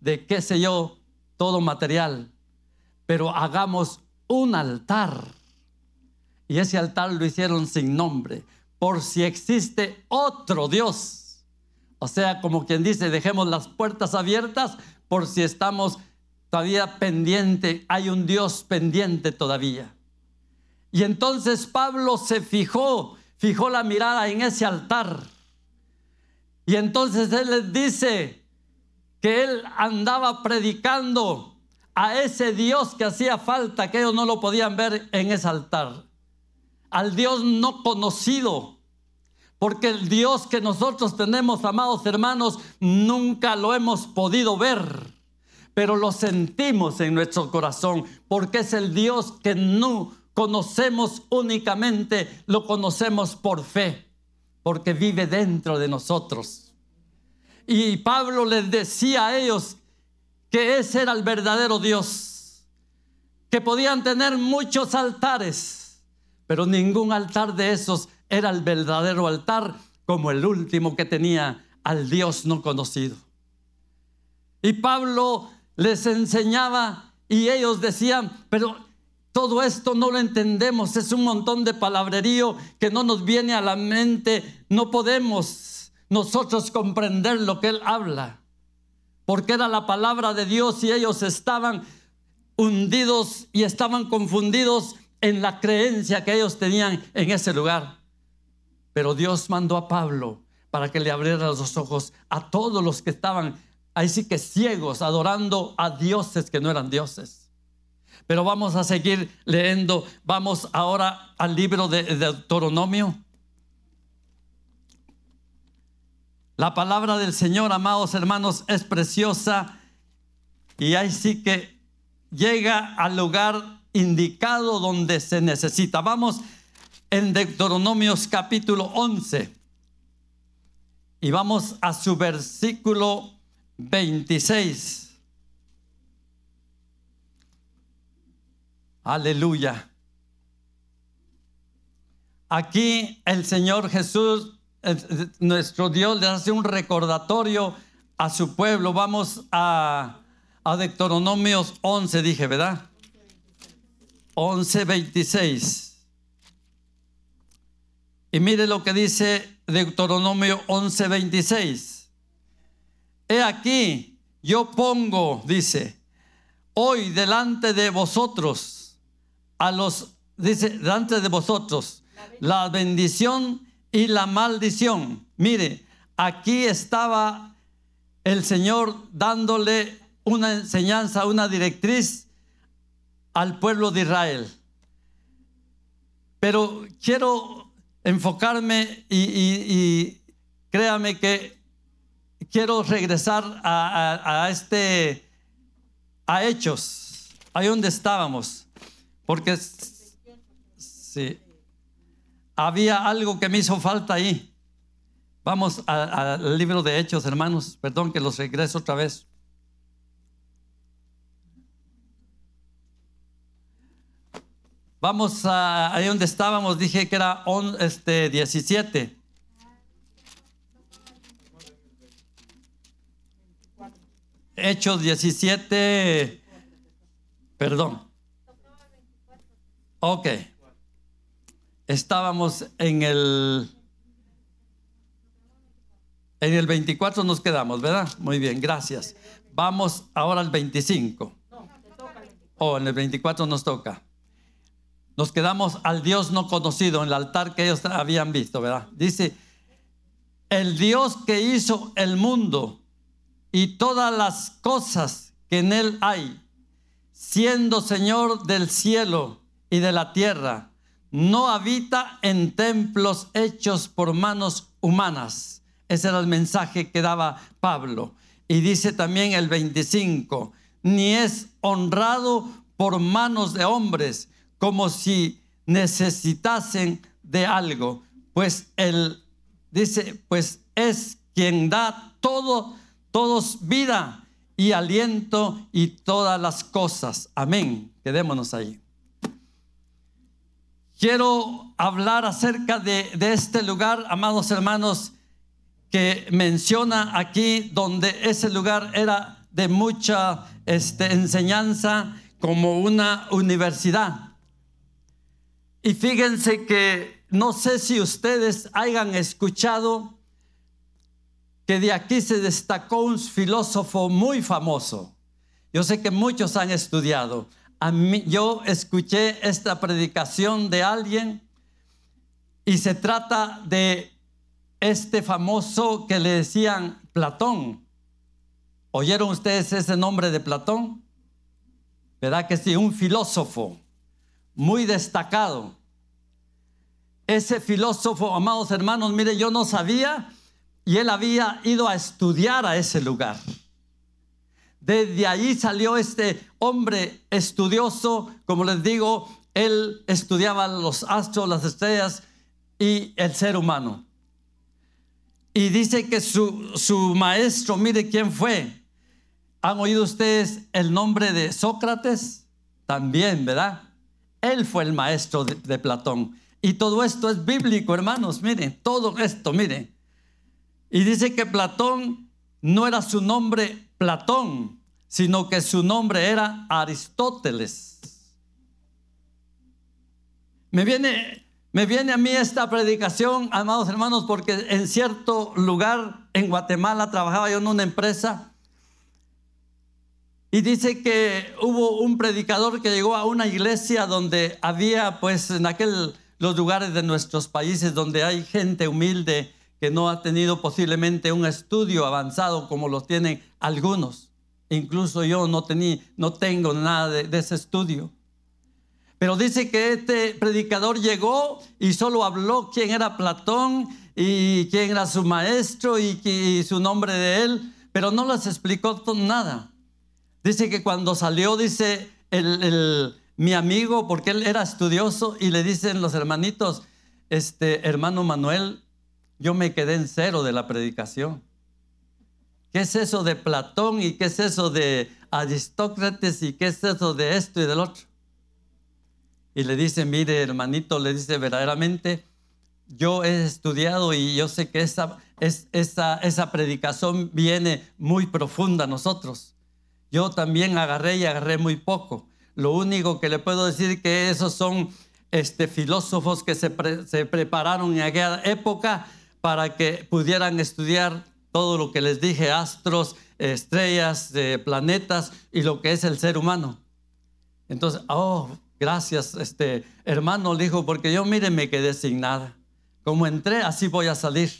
de qué sé yo, todo material, pero hagamos un altar. Y ese altar lo hicieron sin nombre, por si existe otro Dios. O sea, como quien dice, dejemos las puertas abiertas por si estamos todavía pendiente, hay un Dios pendiente todavía. Y entonces Pablo se fijó, fijó la mirada en ese altar. Y entonces él les dice que él andaba predicando a ese Dios que hacía falta, que ellos no lo podían ver en ese altar. Al Dios no conocido. Porque el Dios que nosotros tenemos, amados hermanos, nunca lo hemos podido ver pero lo sentimos en nuestro corazón, porque es el Dios que no conocemos únicamente, lo conocemos por fe, porque vive dentro de nosotros. Y Pablo les decía a ellos que ese era el verdadero Dios, que podían tener muchos altares, pero ningún altar de esos era el verdadero altar como el último que tenía al Dios no conocido. Y Pablo les enseñaba y ellos decían, pero todo esto no lo entendemos, es un montón de palabrerío que no nos viene a la mente, no podemos nosotros comprender lo que él habla, porque era la palabra de Dios y ellos estaban hundidos y estaban confundidos en la creencia que ellos tenían en ese lugar. Pero Dios mandó a Pablo para que le abriera los ojos a todos los que estaban ahí sí que ciegos, adorando a dioses que no eran dioses. Pero vamos a seguir leyendo. Vamos ahora al libro de Deuteronomio. La palabra del Señor, amados hermanos, es preciosa y ahí sí que llega al lugar indicado donde se necesita. Vamos en Deuteronomios capítulo 11 y vamos a su versículo 26. Aleluya. Aquí el Señor Jesús, nuestro Dios, le hace un recordatorio a su pueblo. Vamos a, a Deuteronomios 11, dije, ¿verdad? 11, 26. Y mire lo que dice Deuteronomio 11, 26. He aquí, yo pongo, dice, hoy delante de vosotros, a los, dice, delante de vosotros, la bendición y la maldición. Mire, aquí estaba el Señor dándole una enseñanza, una directriz al pueblo de Israel. Pero quiero enfocarme y, créame que quiero regresar a, este, a Hechos, ahí donde estábamos, porque sí, había algo que me hizo falta ahí. Vamos al libro de Hechos, hermanos, perdón que los regreso otra vez. Vamos a ahí donde estábamos, dije que era este, 17. Hechos 17, perdón. Ok. Estábamos en el... En el 24 nos quedamos, ¿verdad? Muy bien, gracias. Vamos ahora al 25. Oh, en el 24 nos toca. Nos quedamos al Dios no conocido, en el altar que ellos habían visto, ¿verdad? Dice, el Dios que hizo el mundo y todas las cosas que en él hay, siendo Señor del cielo y de la tierra, no habita en templos hechos por manos humanas. Ese era el mensaje que daba Pablo. Y dice también el 25, ni es honrado por manos de hombres, como si necesitasen de algo, pues él dice, pues es quien da todo todos vida y aliento y todas las cosas. Amén. Quedémonos ahí. Quiero hablar acerca de, este lugar, amados hermanos, que menciona aquí donde ese lugar era de mucha este, enseñanza como una universidad. Y fíjense que no sé si ustedes hayan escuchado que de aquí se destacó un filósofo muy famoso. Yo sé que muchos han estudiado. Yo escuché esta predicación de alguien y se trata de este famoso que le decían Platón. ¿Oyeron ustedes ese nombre de Platón? ¿Verdad que sí? Un filósofo muy destacado. Ese filósofo, amados hermanos, mire, yo no sabía y él había ido a estudiar a ese lugar. Desde allí salió este hombre estudioso, como les digo, él estudiaba los astros, las estrellas y el ser humano. Y dice que su, su maestro, mire quién fue. ¿Han oído ustedes el nombre de Sócrates? También, ¿verdad? Él fue el maestro de, Platón. Y todo esto es bíblico, hermanos. Miren, todo esto, miren. Y dice que Platón no era su nombre Platón, sino que su nombre era Aristóteles. Me viene, me viene a mí esta predicación, amados hermanos, porque en cierto lugar en Guatemala trabajaba yo en una empresa y dice que hubo un predicador que llegó a una iglesia donde había, pues, en aquel, los lugares de nuestros países donde hay gente humilde que no ha tenido posiblemente un estudio avanzado como los tienen algunos. Incluso yo no, no tengo nada de, ese estudio. Pero dice que este predicador llegó y solo habló quién era Platón y quién era su maestro y, su nombre de él, pero no les explicó nada. Dice que cuando salió, dice mi amigo, porque él era estudioso, y le dicen los hermanitos, este hermano Manuel, yo me quedé en cero de la predicación. ¿Qué es eso de Platón y qué es eso de Aristócrates y qué es eso de esto y del otro? Y le dice, mire hermanito, le dice verdaderamente, yo he estudiado y yo sé que esa, es, esa, esa predicación viene muy profunda a nosotros. Yo también agarré y agarré muy poco. Lo único que le puedo decir que esos son este, filósofos que se, se prepararon en aquella época para que pudieran estudiar todo lo que les dije, astros, estrellas, eh, planetas y lo que es el ser humano. Entonces, oh, gracias, este hermano, le dijo, porque yo, mire, me quedé sin nada. Como entré, así voy a salir.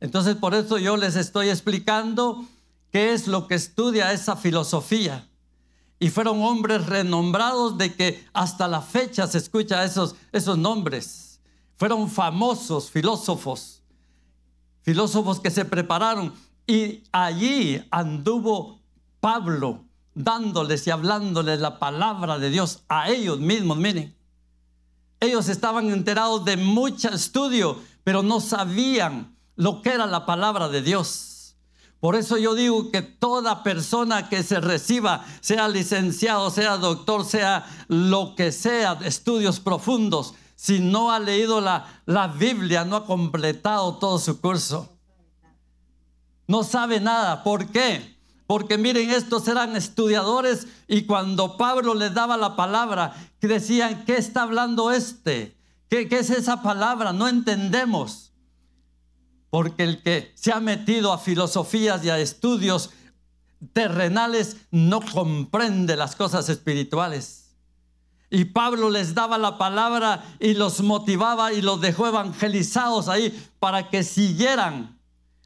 Entonces, por eso yo les estoy explicando qué es lo que estudia esa filosofía. Y fueron hombres renombrados de que hasta la fecha se escucha esos, esos nombres. Fueron famosos filósofos filósofos que se prepararon y allí anduvo Pablo dándoles y hablándoles la palabra de Dios a ellos mismos, miren. Ellos estaban enterados de mucho estudio, pero no sabían lo que era la palabra de Dios. Por eso yo digo que toda persona que se reciba, sea licenciado, sea doctor, sea lo que sea, estudios profundos, si no ha leído la, la Biblia, no ha completado todo su curso. No sabe nada. ¿Por qué? Porque miren, estos eran estudiadores y cuando Pablo les daba la palabra, decían, ¿qué está hablando este? ¿Qué, ¿Qué, es esa palabra? No entendemos. Porque el que se ha metido a filosofías y a estudios terrenales no comprende las cosas espirituales. Y Pablo les daba la palabra y los motivaba y los dejó evangelizados ahí para que siguieran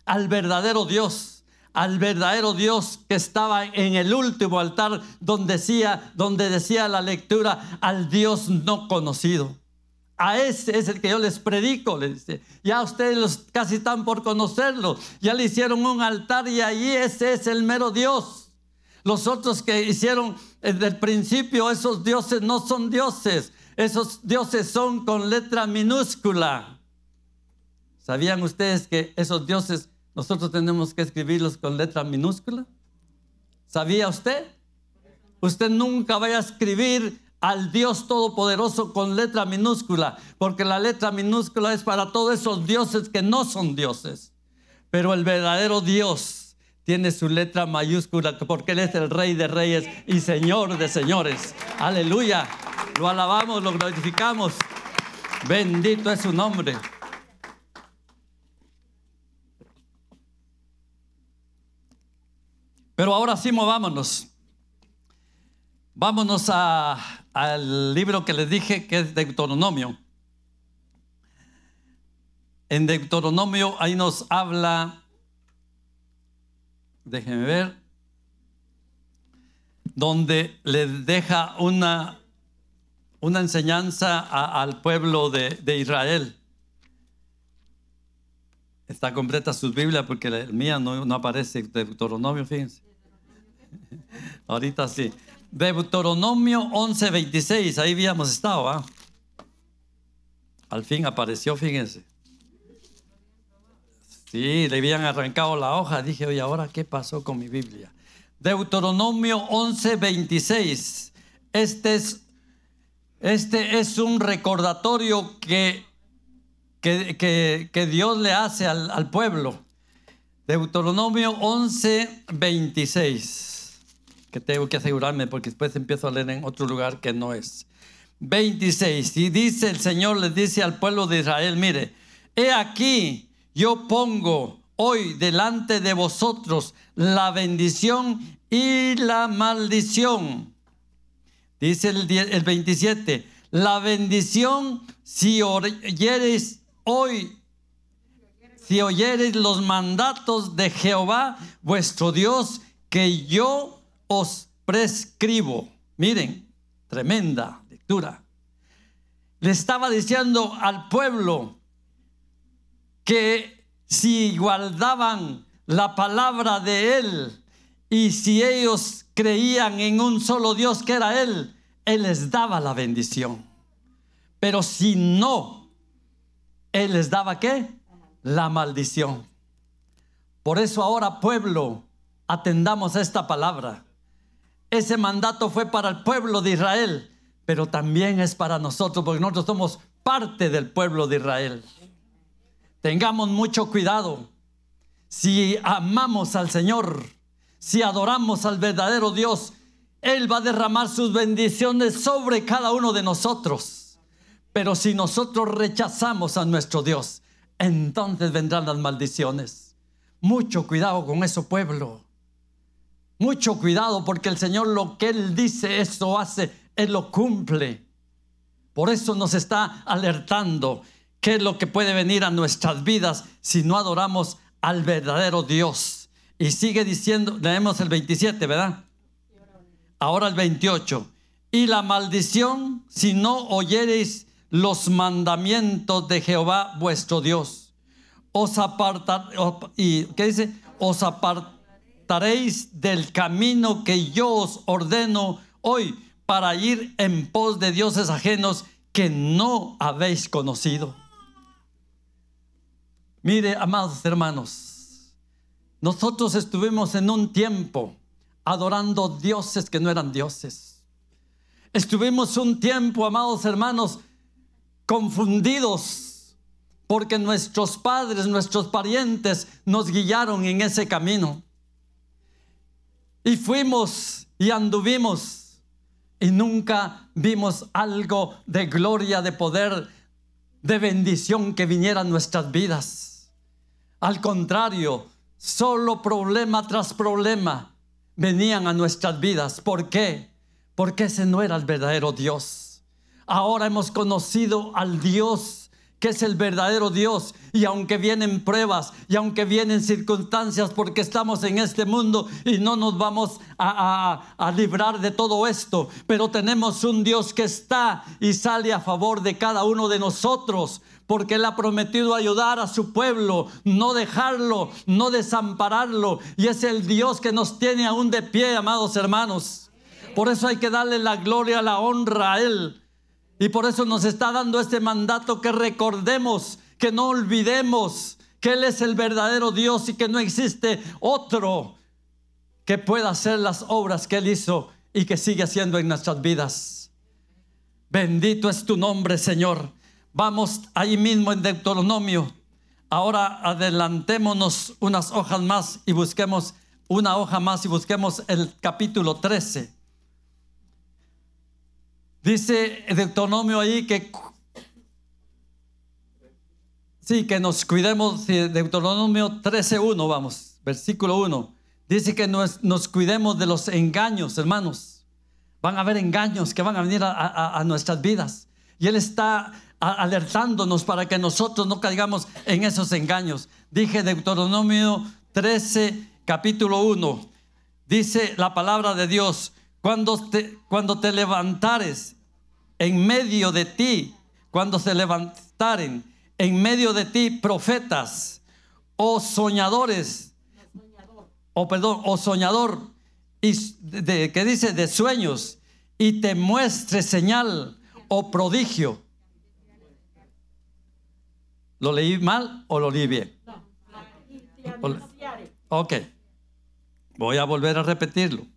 al verdadero Dios, al verdadero Dios que estaba en el último altar donde decía, donde decía la lectura, al Dios no conocido. A ese es el que yo les predico, le dice. Ya ustedes casi están por conocerlo. Ya le hicieron un altar y ahí ese es el mero Dios. Los otros que hicieron desde el principio, esos dioses no son dioses. Esos dioses son con letra minúscula. ¿Sabían ustedes que esos dioses nosotros tenemos que escribirlos con letra minúscula? ¿Sabía usted? Usted nunca vaya a escribir al Dios Todopoderoso con letra minúscula, porque la letra minúscula es para todos esos dioses que no son dioses. Pero el verdadero Dios tiene su letra mayúscula porque Él es el Rey de Reyes y Señor de Señores. Aleluya. Lo alabamos, lo glorificamos. Bendito es su nombre. Pero ahora sí movámonos. Vámonos al libro que les dije que es Deuteronomio. En Deuteronomio ahí nos habla, déjenme ver, donde les deja una, una enseñanza al pueblo de, Israel. Está completa su Biblia porque la mía no, no aparece Deuteronomio, fíjense. Ahorita sí. Deuteronomio 11:26, ahí habíamos estado. ¿ah? Al fin apareció, fíjense. Sí, le habían arrancado la hoja. Dije, oye, ahora qué pasó con mi Biblia. Deuteronomio 11:26. Este es, este es un recordatorio que, que, Dios le hace al, al pueblo. Deuteronomio 11:26 que tengo que asegurarme porque después empiezo a leer en otro lugar que no es. 26. Y dice el Señor, le dice al pueblo de Israel, mire, he aquí, yo pongo hoy delante de vosotros la bendición y la maldición. Dice el, el 27, la bendición si oyeres hoy, si oyeres los mandatos de Jehová, vuestro Dios, que yo os prescribo. Miren, tremenda lectura. Le estaba diciendo al pueblo que si guardaban la palabra de Él y si ellos creían en un solo Dios que era Él, Él les daba la bendición. Pero si no, Él les daba qué? La maldición. Por eso ahora pueblo, atendamos esta palabra. Ese mandato fue para el pueblo de Israel, pero también es para nosotros, porque nosotros somos parte del pueblo de Israel. Tengamos mucho cuidado. Si amamos al Señor, si adoramos al verdadero Dios, Él va a derramar sus bendiciones sobre cada uno de nosotros. Pero si nosotros rechazamos a nuestro Dios, entonces vendrán las maldiciones. Mucho cuidado con eso, pueblo. Mucho cuidado porque el Señor lo que Él dice, eso hace, Él lo cumple. Por eso nos está alertando qué es lo que puede venir a nuestras vidas si no adoramos al verdadero Dios. Y sigue diciendo, leemos el 27, ¿verdad? Ahora el 28. Y la maldición si no oyereis los mandamientos de Jehová vuestro Dios. Os apartar, y ¿qué dice? Os apartar estaréis del camino que yo os ordeno hoy para ir en pos de dioses ajenos que no habéis conocido. Mire, amados hermanos, nosotros estuvimos en un tiempo adorando dioses que no eran dioses. Estuvimos un tiempo, amados hermanos, confundidos porque nuestros padres, nuestros parientes nos guiaron en ese camino. Y fuimos y anduvimos y nunca vimos algo de gloria, de poder, de bendición que viniera a nuestras vidas. Al contrario, solo problema tras problema venían a nuestras vidas. ¿Por qué? Porque ese no era el verdadero Dios. Ahora hemos conocido al Dios que es el verdadero Dios. Y aunque vienen pruebas y aunque vienen circunstancias porque estamos en este mundo y no nos vamos a, a, librar de todo esto, pero tenemos un Dios que está y sale a favor de cada uno de nosotros porque Él ha prometido ayudar a su pueblo, no dejarlo, no desampararlo. Y es el Dios que nos tiene aún de pie, amados hermanos. Por eso hay que darle la gloria, la honra a Él. Y por eso nos está dando este mandato que recordemos, que no olvidemos que Él es el verdadero Dios y que no existe otro que pueda hacer las obras que Él hizo y que sigue haciendo en nuestras vidas. Bendito es tu nombre, Señor. Vamos ahí mismo en Deuteronomio Ahora adelantémonos unas hojas más y busquemos una hoja más y busquemos el capítulo 13. Dice Deuteronomio ahí que sí, que nos cuidemos, Deuteronomio 13.1, vamos, versículo 1. Dice que nos, cuidemos de los engaños, hermanos. Van a haber engaños que van a venir a, a nuestras vidas. Y Él está alertándonos para que nosotros no caigamos en esos engaños. Dije Deuteronomio 13, capítulo 1. Dice la palabra de Dios, cuando te, cuando te levantares en medio de ti, cuando se levantaren en medio de ti profetas o soñadores, o perdón, o soñador, y de, que dice de sueños, y te muestre señal o prodigio. ¿Lo leí mal o lo leí bien? Ok. Voy a volver a repetirlo.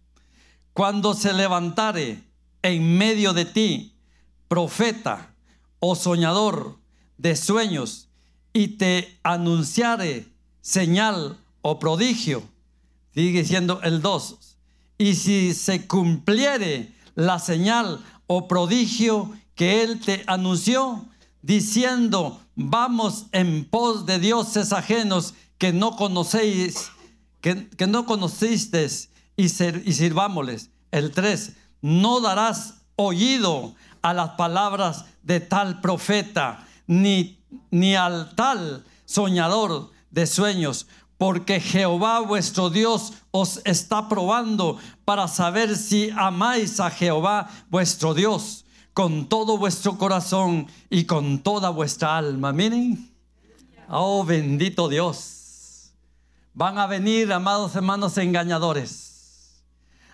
Cuando se levantare en medio de ti profeta o soñador de sueños y te anunciare señal o prodigio, sigue siendo el 2. Y si se cumpliere la señal o prodigio que él te anunció, diciendo, vamos en pos de dioses ajenos que no conocéis, que, no conocisteis y, sirvámosles. El 3, no darás oído a las palabras de tal profeta, ni, ni al tal soñador de sueños, porque Jehová vuestro Dios os está probando para saber si amáis a Jehová vuestro Dios con todo vuestro corazón y con toda vuestra alma. Miren, oh bendito Dios. Van a venir, amados hermanos, engañadores.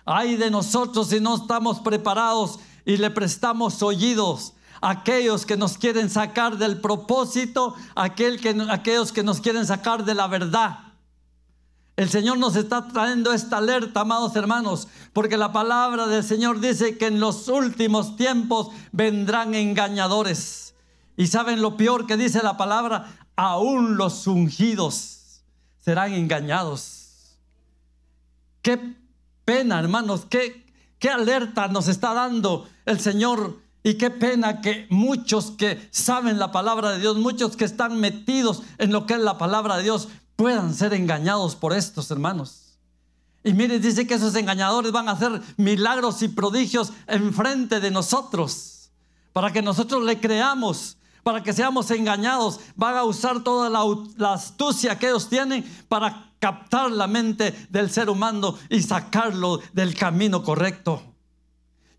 Ay de nosotros si no estamos preparados y le prestamos oídos a aquellos que nos quieren sacar del propósito, aquel que, aquellos que nos quieren sacar de la verdad. El Señor nos está trayendo esta alerta, amados hermanos, porque la palabra del Señor dice que en los últimos tiempos vendrán engañadores. Y saben lo peor que dice la palabra, aún los ungidos serán engañados. Qué pena, hermanos, qué, qué alerta nos está dando el Señor. Y qué pena que muchos que saben la palabra de Dios, muchos que están metidos en lo que es la palabra de Dios, puedan ser engañados por estos hermanos. Y mire, dice que esos engañadores van a hacer milagros y prodigios enfrente de nosotros, para que nosotros le creamos, para que seamos engañados. Van a usar toda la, la astucia que ellos tienen para captar la mente del ser humano y sacarlo del camino correcto.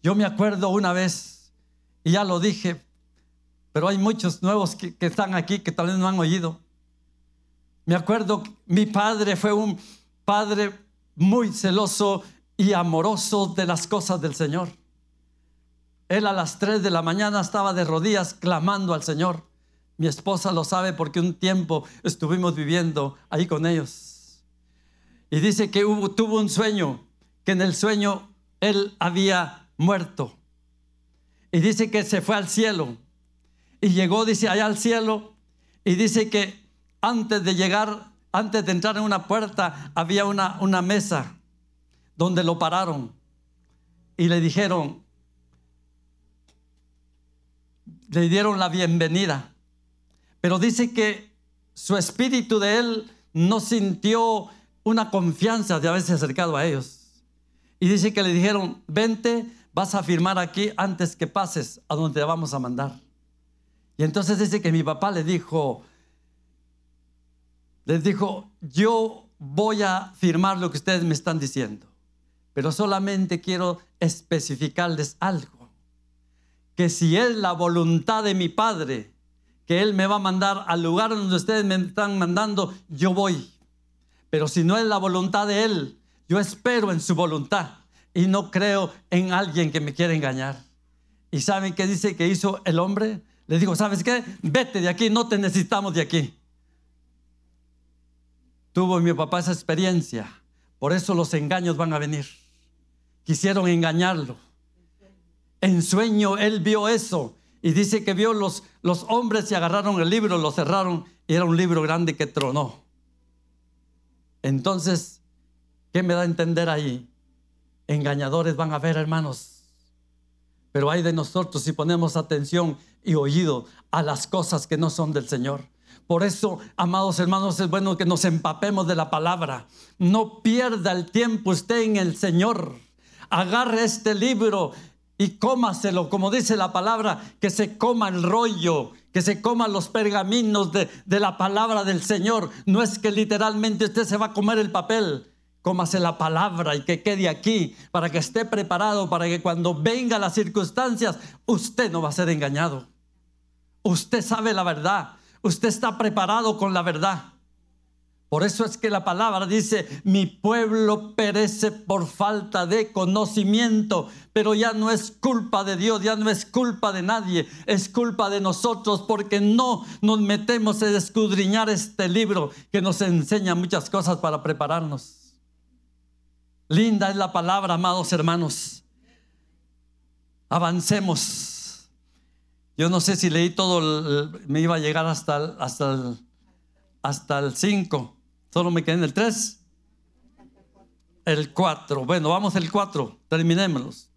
Yo me acuerdo una vez, y ya lo dije, pero hay muchos nuevos que, que están aquí que tal vez no han oído. Me acuerdo, mi padre fue un padre muy celoso y amoroso de las cosas del Señor. Él a las 3 de la mañana estaba de rodillas clamando al Señor. Mi esposa lo sabe porque un tiempo estuvimos viviendo ahí con ellos. Y dice que tuvo un sueño, que en el sueño él había muerto. Y dice que se fue al cielo. Y llegó, dice, allá al cielo. Y dice que antes de llegar, antes de entrar en una puerta, había una mesa donde lo pararon y le dijeron, le dieron la bienvenida. Pero dice que su espíritu de él no sintió una confianza de haberse acercado a ellos. Y dice que le dijeron, vente, vas a firmar aquí antes que pases a donde te vamos a mandar. Y entonces dice que mi papá le dijo, les dijo, yo voy a firmar lo que ustedes me están diciendo, pero solamente quiero especificarles algo, que si es la voluntad de mi Padre, que Él me va a mandar al lugar donde ustedes me están mandando, yo voy. Pero si no es la voluntad de Él, yo espero en su voluntad y no creo en alguien que me quiera engañar. ¿Y saben qué dice que hizo el hombre? Le dijo, ¿sabes qué? Vete de aquí, no te necesitamos de aquí. Tuvo mi papá esa experiencia. Por eso los engaños van a venir. Quisieron engañarlo. En sueño él vio eso Y dice que vio los, los hombres y agarraron el libro, lo cerraron y era un libro grande que tronó. Entonces, ¿qué me da a entender ahí? Engañadores van a ver, hermanos. Pero hay de nosotros si ponemos atención y oído a las cosas que no son del Señor. Por eso, amados hermanos, es bueno que nos empapemos de la palabra. No pierda el tiempo usted en el Señor. Agarre este libro y cómaselo, como dice la palabra, que se coma el rollo, que se coma los pergaminos de, de, la palabra del Señor. No es que literalmente usted se va a comer el papel, cómase la palabra y que quede aquí para que esté preparado, para que cuando vengan las circunstancias, usted no va a ser engañado. Usted sabe la verdad, usted está preparado con la verdad. Por eso es que la palabra dice, mi pueblo perece por falta de conocimiento, pero ya no es culpa de Dios, ya no es culpa de nadie, es culpa de nosotros porque no nos metemos a escudriñar este libro que nos enseña muchas cosas para prepararnos. Linda es la palabra, amados hermanos. Avancemos. Yo no sé si leí todo, me iba a llegar hasta hasta hasta el 5. Solo me quedé en el 3. El 4. Bueno, vamos al 4. Terminémoslos.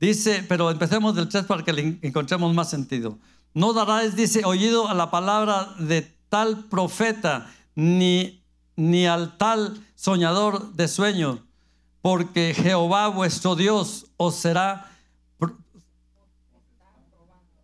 Dice, pero empecemos del 3 para que le encontremos más sentido. No darás, dice, oído a la palabra de tal profeta, ni, ni al tal soñador de sueños, porque Jehová vuestro Dios os será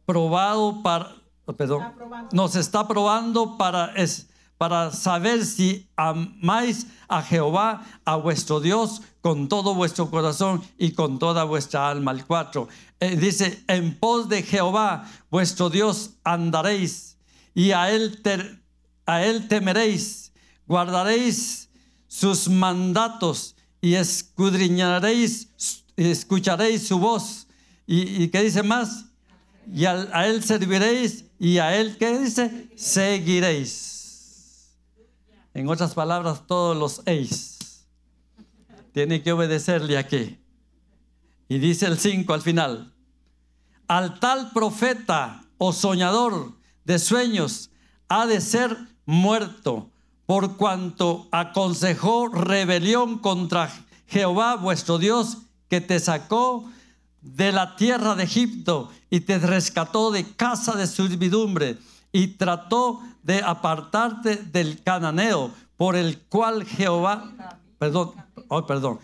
probado para, perdón, nos está probando para es, para saber si amáis a Jehová, a vuestro Dios, con todo vuestro corazón y con toda vuestra alma. El 4 eh, dice, en pos de Jehová, vuestro Dios, andaréis y a él, a él temeréis, guardaréis sus mandatos y escudriñaréis, escucharéis su voz. ¿Y, qué dice más? Y a, a él serviréis y a él, ¿qué dice? Seguiréis. En otras palabras, todos los eis tienen que obedecerle aquí. Y dice el 5 al final, al tal profeta o soñador de sueños ha de ser muerto por cuanto aconsejó rebelión contra Jehová vuestro Dios que te sacó de la tierra de Egipto y te rescató de casa de servidumbre y trató de apartarte del cananeo por el cual Jehová, perdón, oh, perdón,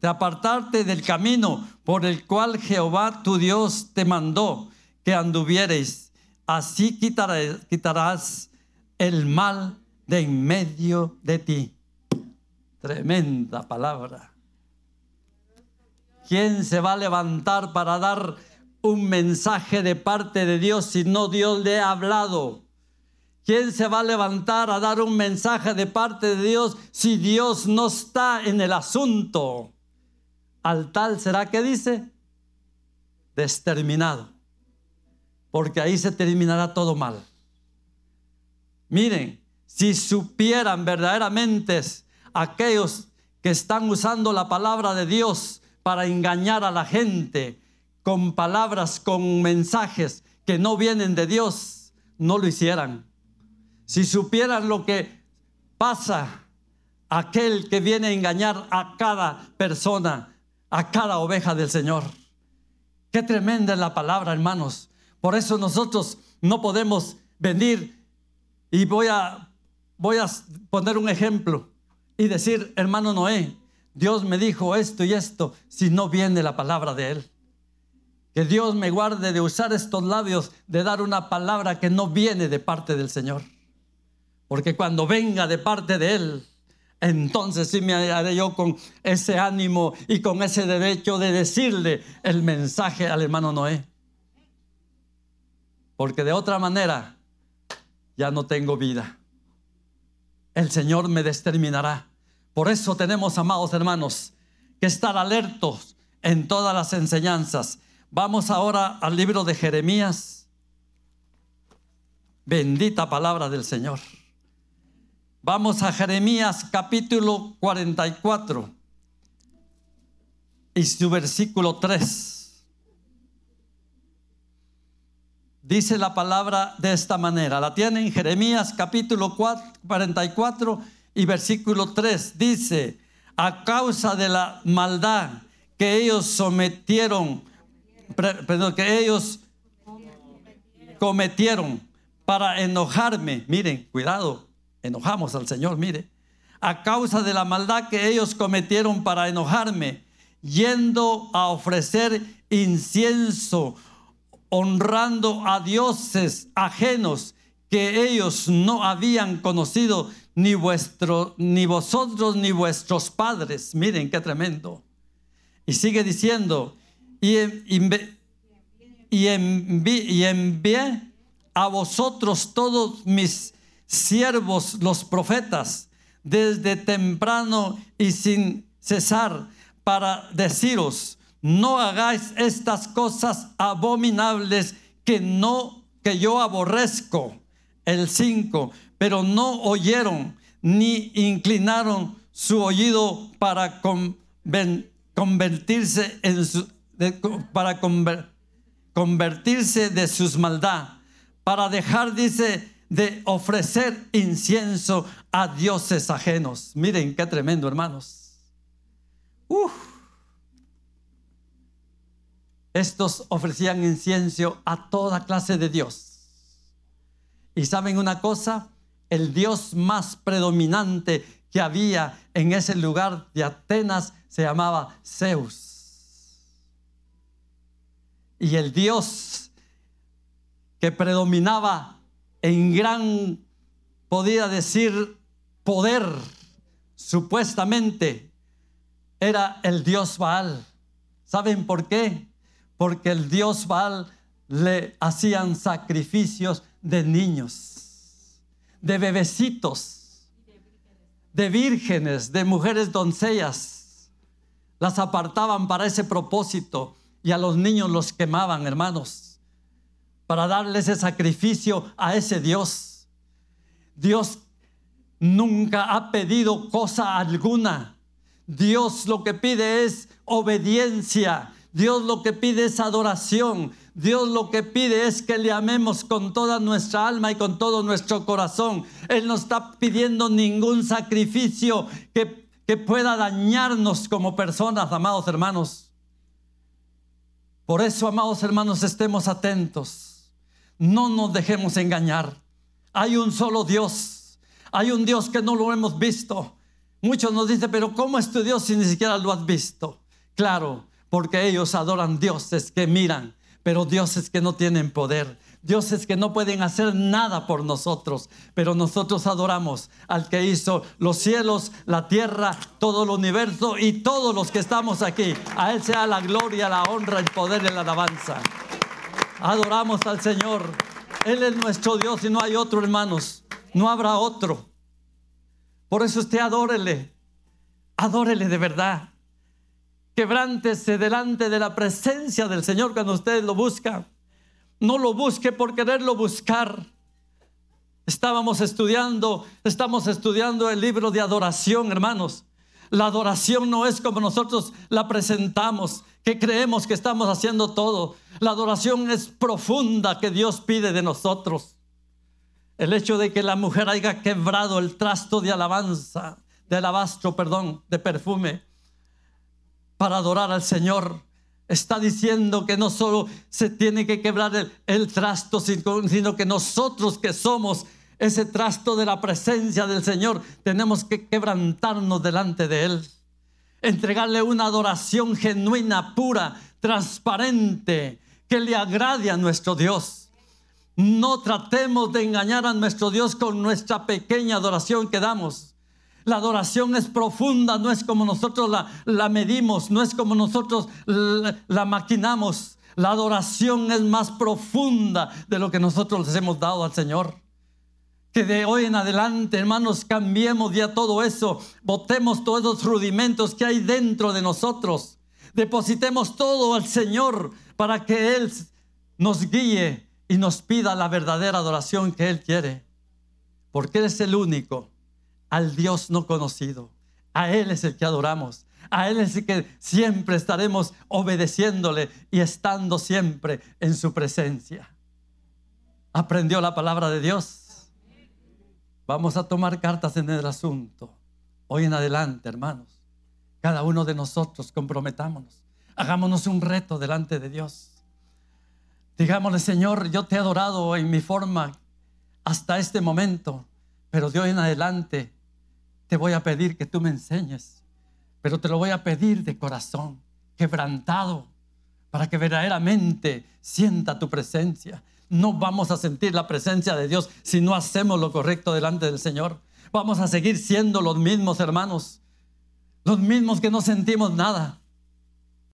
de apartarte del camino por el cual Jehová tu Dios te mandó que anduviereis. Así quitarás, quitarás el mal de en medio de ti. Tremenda palabra. ¿Quién se va a levantar para dar un mensaje de parte de Dios si no Dios le ha hablado? ¿Quién se va a levantar a dar un mensaje de parte de Dios si Dios no está en el asunto? Al tal será que dice, desterminado, porque ahí se terminará todo mal. Miren, si supieran verdaderamente aquellos que están usando la palabra de Dios para engañar a la gente con palabras, con mensajes que no vienen de Dios, no lo hicieran si supieran lo que pasa aquel que viene a engañar a cada persona, a cada oveja del Señor. Qué tremenda es la palabra, hermanos. Por eso nosotros no podemos venir y voy a, voy a poner un ejemplo y decir, hermano Noé, Dios me dijo esto y esto, si no viene la palabra de Él. Que Dios me guarde de usar estos labios, de dar una palabra que no viene de parte del Señor. Porque cuando venga de parte de Él, entonces sí me haré yo con ese ánimo y con ese derecho de decirle el mensaje al hermano Noé. Porque de otra manera ya no tengo vida. El Señor me determinará. Por eso tenemos, amados hermanos, que estar alertos en todas las enseñanzas. Vamos ahora al libro de Jeremías. Bendita palabra del Señor. Vamos a Jeremías capítulo 44 y su versículo 3. dice la palabra de esta manera. La tiene en Jeremías capítulo 44 y versículo 3. Dice, a causa de la maldad que ellos sometieron, perdón, que ellos cometieron para enojarme. Miren, cuidado, enojamos al Señor, mire. A causa de la maldad que ellos cometieron para enojarme, yendo a ofrecer incienso, honrando a dioses ajenos que ellos no habían conocido, ni, vuestro, ni vosotros ni vuestros padres. Miren qué tremendo. Y sigue diciendo, y, y, envié a vosotros todos mis siervos, los profetas, desde temprano y sin cesar, para deciros, no hagáis estas cosas abominables que no que yo aborrezco. El 5, pero no oyeron ni inclinaron su oído para convertirse en su, para convertirse de sus maldad, para dejar, dice, de ofrecer incienso a dioses ajenos. Miren qué tremendo, hermanos. Estos ofrecían incienso a toda clase de Dios. Y saben una cosa, el Dios más predominante que había en ese lugar de Atenas se llamaba Zeus. Y el Dios que predominaba en gran, podía decir, poder, supuestamente, era el Dios Baal. ¿Saben por qué? Porque el Dios Baal le hacían sacrificios de niños, de bebecitos, de vírgenes, de mujeres doncellas. Las apartaban para ese propósito y a los niños los quemaban, hermanos, para darle ese sacrificio a ese Dios. Dios nunca ha pedido cosa alguna. Dios lo que pide es obediencia. Dios lo que pide es adoración. Dios lo que pide es que le amemos con toda nuestra alma y con todo nuestro corazón. Él no está pidiendo ningún sacrificio que, que pueda dañarnos como personas, amados hermanos. Por eso, amados hermanos, estemos atentos. No nos dejemos engañar. Hay un solo Dios. Hay un Dios que no lo hemos visto. Muchos nos dicen, pero ¿cómo es tu Dios si ni siquiera lo has visto? Claro, porque ellos adoran dioses que miran, pero dioses que no tienen poder dioses que no pueden hacer nada por nosotros, pero nosotros adoramos al que hizo los cielos, la tierra, todo el universo y todos los que estamos aquí. A Él sea la gloria, la honra, el poder y la alabanza. Adoramos al Señor. Él es nuestro Dios y no hay otro, hermanos. No habrá otro. Por eso usted adórele. Adórele de verdad. Quebrántese delante de la presencia del Señor cuando usted lo busca. No lo busque por quererlo buscar. Estábamos estudiando, estamos estudiando el libro de adoración, hermanos. La adoración no es como nosotros la presentamos, que creemos que estamos haciendo todo. La adoración es profunda que Dios pide de nosotros. El hecho de que la mujer haya quebrado el trasto de alabanza, de alabastro, perdón, de perfume, para adorar al Señor está diciendo que no solo se tiene que quebrar el, trasto, sino que nosotros que somos ese trasto de la presencia del Señor, tenemos que quebrantarnos delante de Él. Entregarle una adoración genuina, pura, transparente, que le agrade a nuestro Dios. No tratemos de engañar a nuestro Dios con nuestra pequeña adoración que damos. La adoración es profunda, no es como nosotros la, medimos, no es como nosotros la, la, maquinamos. La adoración es más profunda de lo que nosotros les hemos dado al Señor. Que de hoy en adelante, hermanos, cambiemos ya todo eso, botemos todos esos rudimentos que hay dentro de nosotros, depositemos todo al Señor para que Él nos guíe y nos pida la verdadera adoración que Él quiere, porque Él es el único al Dios no conocido. A Él es el que adoramos. A Él es el que siempre estaremos obedeciéndole y estando siempre en su presencia. aprendió la palabra de Dios. Vamos a tomar cartas en el asunto. Hoy en adelante, hermanos, cada uno de nosotros comprometámonos. Hagámonos un reto delante de Dios. Digámosle, Señor, yo te he adorado en mi forma hasta este momento, pero de hoy en adelante te voy a pedir que tú me enseñes, pero te lo voy a pedir de corazón, quebrantado, para que verdaderamente sienta tu presencia. No vamos a sentir la presencia de Dios si no hacemos lo correcto delante del Señor. Vamos a seguir siendo los mismos hermanos, los mismos que no sentimos nada,